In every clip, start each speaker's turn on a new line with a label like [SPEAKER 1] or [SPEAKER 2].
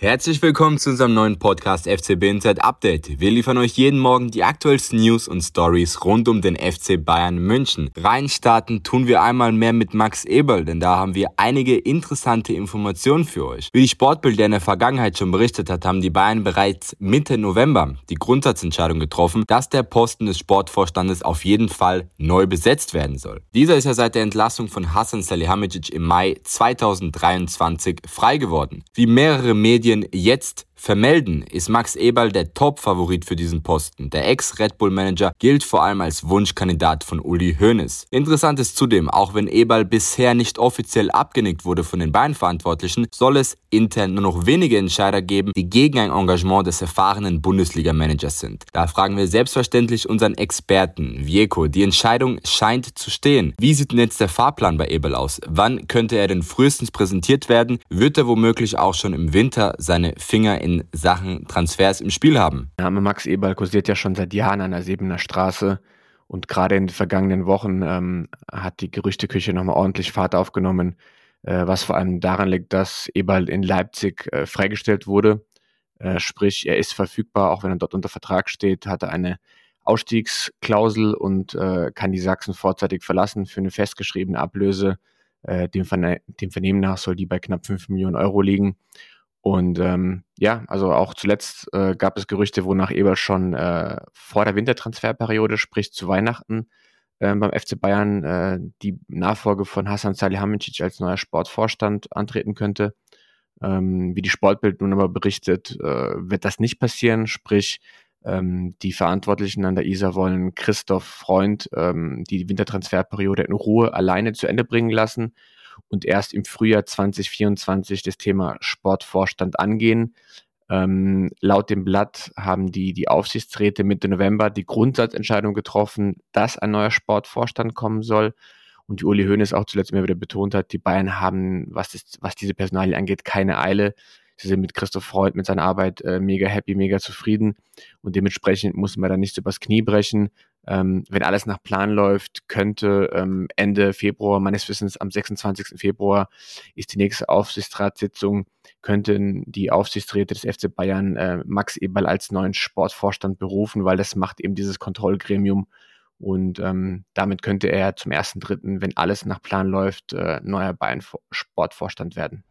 [SPEAKER 1] Herzlich willkommen zu unserem neuen Podcast FCB Inside Update. Wir liefern euch jeden Morgen die aktuellsten News und Stories rund um den FC Bayern München. Reinstarten tun wir einmal mehr mit Max Eberl, denn da haben wir einige interessante Informationen für euch. Wie die Sportbilder in der Vergangenheit schon berichtet hat, haben die Bayern bereits Mitte November die Grundsatzentscheidung getroffen, dass der Posten des Sportvorstandes auf jeden Fall neu besetzt werden soll. Dieser ist ja seit der Entlassung von Hassan Salihamidzic im Mai 2023 frei geworden. Wie mehrere Medien Medien jetzt vermelden, ist Max Eberl der Top-Favorit für diesen Posten. Der Ex-Red Bull-Manager gilt vor allem als Wunschkandidat von Uli Hoeneß. Interessant ist zudem, auch wenn Eberl bisher nicht offiziell abgenickt wurde von den Bayern-Verantwortlichen, soll es intern nur noch wenige Entscheider geben, die gegen ein Engagement des erfahrenen Bundesliga-Managers sind. Da fragen wir selbstverständlich unseren Experten, Vieko. Die Entscheidung scheint zu stehen. Wie sieht denn jetzt der Fahrplan bei Eberl aus? Wann könnte er denn frühestens präsentiert werden? Wird er womöglich auch schon im Winter seine Finger in Sachen Transfers im Spiel haben.
[SPEAKER 2] Der Name Max Eberl kursiert ja schon seit Jahren an der Sebener Straße. Und gerade in den vergangenen Wochen ähm, hat die Gerüchteküche nochmal ordentlich Fahrt aufgenommen, äh, was vor allem daran liegt, dass Eberl in Leipzig äh, freigestellt wurde. Äh, sprich, er ist verfügbar, auch wenn er dort unter Vertrag steht, hat er eine Ausstiegsklausel und äh, kann die Sachsen vorzeitig verlassen für eine festgeschriebene Ablöse. Äh, dem, Verne dem Vernehmen nach soll die bei knapp 5 Millionen Euro liegen. Und ähm, ja, also auch zuletzt äh, gab es Gerüchte, wonach Eberl schon äh, vor der Wintertransferperiode, sprich zu Weihnachten, äh, beim FC Bayern äh, die Nachfolge von Hassan Salihamidzic als neuer Sportvorstand antreten könnte. Ähm, wie die Sportbild nun aber berichtet, äh, wird das nicht passieren. Sprich, ähm, die Verantwortlichen an der ISA wollen Christoph Freund ähm, die Wintertransferperiode in Ruhe alleine zu Ende bringen lassen und erst im Frühjahr 2024 das Thema Sportvorstand angehen. Ähm, laut dem Blatt haben die, die Aufsichtsräte Mitte November die Grundsatzentscheidung getroffen, dass ein neuer Sportvorstand kommen soll. Und die Uli Hoeneß auch zuletzt immer wieder betont hat, die Bayern haben, was, das, was diese Personalie angeht, keine Eile. Sie sind mit Christoph Freud, mit seiner Arbeit äh, mega happy, mega zufrieden. Und dementsprechend muss man da nicht übers Knie brechen. Ähm, wenn alles nach Plan läuft, könnte ähm, Ende Februar, meines Wissens am 26. Februar ist die nächste Aufsichtsratssitzung, könnten die Aufsichtsräte des FC Bayern äh, Max Eberl als neuen Sportvorstand berufen, weil das macht eben dieses Kontrollgremium und ähm, damit könnte er zum ersten Dritten, wenn alles nach Plan läuft, äh, neuer Bayern-Sportvorstand werden.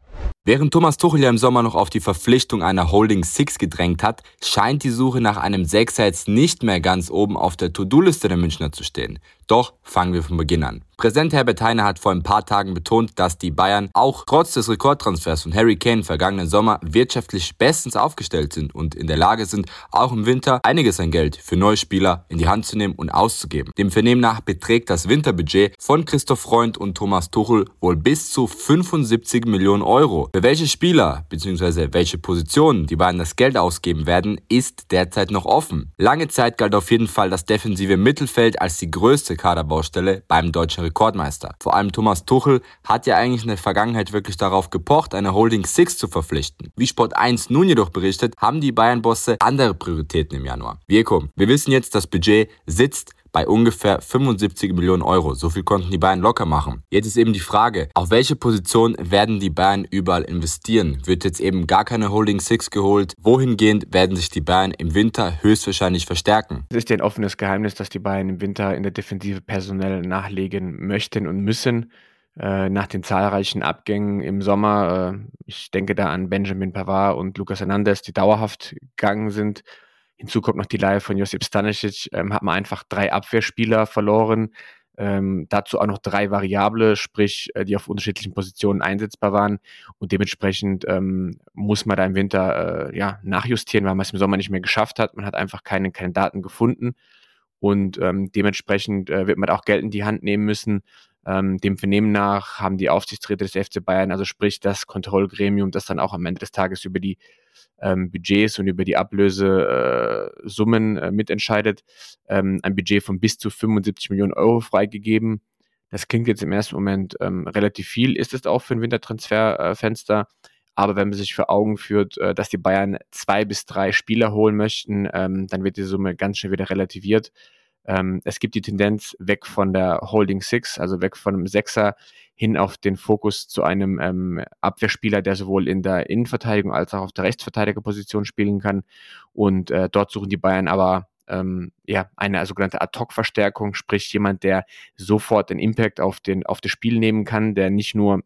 [SPEAKER 1] Während Thomas Tuchel ja im Sommer noch auf die Verpflichtung einer Holding Six gedrängt hat, scheint die Suche nach einem Sechser jetzt nicht mehr ganz oben auf der To-Do-Liste der Münchner zu stehen. Doch fangen wir von Beginn an. Präsident Herbert Heine hat vor ein paar Tagen betont, dass die Bayern auch trotz des Rekordtransfers von Harry Kane vergangenen Sommer wirtschaftlich bestens aufgestellt sind und in der Lage sind, auch im Winter einiges an Geld für neue Spieler in die Hand zu nehmen und auszugeben. Dem Vernehmen nach beträgt das Winterbudget von Christoph Freund und Thomas Tuchel wohl bis zu 75 Millionen Euro. Für welche Spieler bzw. welche Positionen die Bayern das Geld ausgeben werden, ist derzeit noch offen. Lange Zeit galt auf jeden Fall das defensive Mittelfeld als die größte Kaderbaustelle beim deutschen Rekordmeister. Vor allem Thomas Tuchel hat ja eigentlich in der Vergangenheit wirklich darauf gepocht, eine Holding Six zu verpflichten. Wie Sport 1 nun jedoch berichtet, haben die Bayern-Bosse andere Prioritäten im Januar. Wir kommen. Wir wissen jetzt, das Budget sitzt bei ungefähr 75 Millionen Euro. So viel konnten die Bayern locker machen. Jetzt ist eben die Frage, auf welche Position werden die Bayern überall investieren? Wird jetzt eben gar keine Holding Six geholt? Wohingehend werden sich die Bayern im Winter höchstwahrscheinlich verstärken?
[SPEAKER 2] Es ist ja ein offenes Geheimnis, dass die Bayern im Winter in der Defensive personell nachlegen möchten und müssen äh, nach den zahlreichen Abgängen im Sommer. Äh, ich denke da an Benjamin Pavard und Lucas Hernandez, die dauerhaft gegangen sind. Hinzu kommt noch die Leihe von Josip Stanisic, ähm, hat man einfach drei Abwehrspieler verloren. Ähm, dazu auch noch drei Variable, sprich, äh, die auf unterschiedlichen Positionen einsetzbar waren. Und dementsprechend ähm, muss man da im Winter äh, ja, nachjustieren, weil man es im Sommer nicht mehr geschafft hat. Man hat einfach keine, keine Daten gefunden. Und ähm, dementsprechend äh, wird man auch Geld in die Hand nehmen müssen. Ähm, dem Vernehmen nach haben die Aufsichtsräte des FC Bayern, also sprich das Kontrollgremium, das dann auch am Ende des Tages über die ähm, Budgets und über die Ablösesummen äh, äh, mitentscheidet, ähm, ein Budget von bis zu 75 Millionen Euro freigegeben. Das klingt jetzt im ersten Moment ähm, relativ viel, ist es auch für ein Wintertransferfenster. Aber wenn man sich vor Augen führt, äh, dass die Bayern zwei bis drei Spieler holen möchten, ähm, dann wird die Summe ganz schnell wieder relativiert. Ähm, es gibt die Tendenz weg von der Holding Six, also weg von einem Sechser hin auf den Fokus zu einem ähm, Abwehrspieler, der sowohl in der Innenverteidigung als auch auf der Rechtsverteidigerposition spielen kann. Und äh, dort suchen die Bayern aber ähm, ja, eine sogenannte Ad-Hoc-Verstärkung, sprich jemand, der sofort den Impact auf, den, auf das Spiel nehmen kann, der nicht nur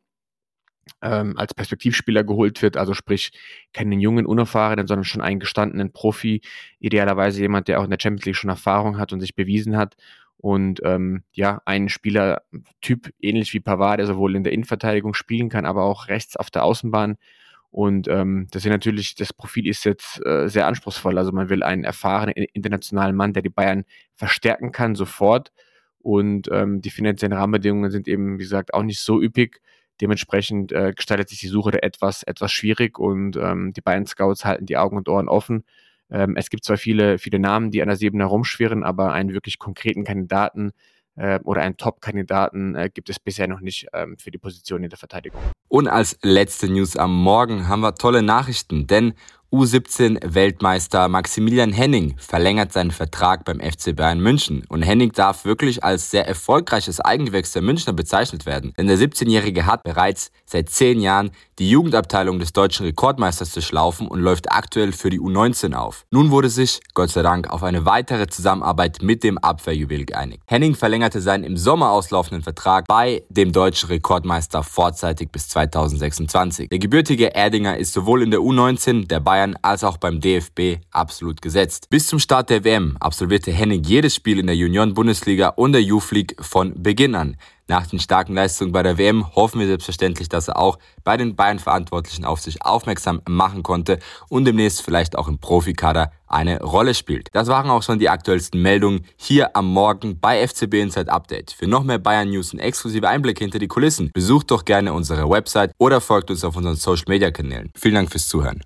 [SPEAKER 2] ähm, als Perspektivspieler geholt wird, also sprich keinen jungen, unerfahrenen, sondern schon einen gestandenen Profi, idealerweise jemand, der auch in der Champions League schon Erfahrung hat und sich bewiesen hat und ähm, ja, ein Spielertyp ähnlich wie Pavard, der sowohl in der Innenverteidigung spielen kann, aber auch rechts auf der Außenbahn. Und ähm, das ist natürlich, das Profil ist jetzt äh, sehr anspruchsvoll. Also man will einen erfahrenen internationalen Mann, der die Bayern verstärken kann, sofort. Und ähm, die finanziellen Rahmenbedingungen sind eben, wie gesagt, auch nicht so üppig. Dementsprechend äh, gestaltet sich die Suche da etwas, etwas schwierig und ähm, die Bayern Scouts halten die Augen und Ohren offen. Ähm, es gibt zwar viele, viele Namen, die an der Siebener rumschwirren, aber einen wirklich konkreten Kandidaten äh, oder einen Top-Kandidaten äh, gibt es bisher noch nicht ähm, für die Position in der Verteidigung.
[SPEAKER 1] Und als letzte News am Morgen haben wir tolle Nachrichten, denn U17-Weltmeister Maximilian Henning verlängert seinen Vertrag beim FC Bayern München. Und Henning darf wirklich als sehr erfolgreiches Eigengewächs der Münchner bezeichnet werden. Denn der 17-Jährige hat bereits seit zehn Jahren die Jugendabteilung des deutschen Rekordmeisters durchlaufen und läuft aktuell für die U19 auf. Nun wurde sich, Gott sei Dank, auf eine weitere Zusammenarbeit mit dem Abwehrjuwel geeinigt. Henning verlängerte seinen im Sommer auslaufenden Vertrag bei dem deutschen Rekordmeister vorzeitig bis 2026. Der gebürtige Erdinger ist sowohl in der U19 der Bayern Bayern als auch beim DFB absolut gesetzt. Bis zum Start der WM absolvierte Henning jedes Spiel in der Junioren-Bundesliga und der Youth League von Beginn an. Nach den starken Leistungen bei der WM hoffen wir selbstverständlich, dass er auch bei den Bayern-Verantwortlichen auf sich aufmerksam machen konnte und demnächst vielleicht auch im Profikader eine Rolle spielt. Das waren auch schon die aktuellsten Meldungen hier am Morgen bei FCB Inside Update. Für noch mehr Bayern News und exklusive Einblicke hinter die Kulissen besucht doch gerne unsere Website oder folgt uns auf unseren Social Media Kanälen. Vielen Dank fürs Zuhören.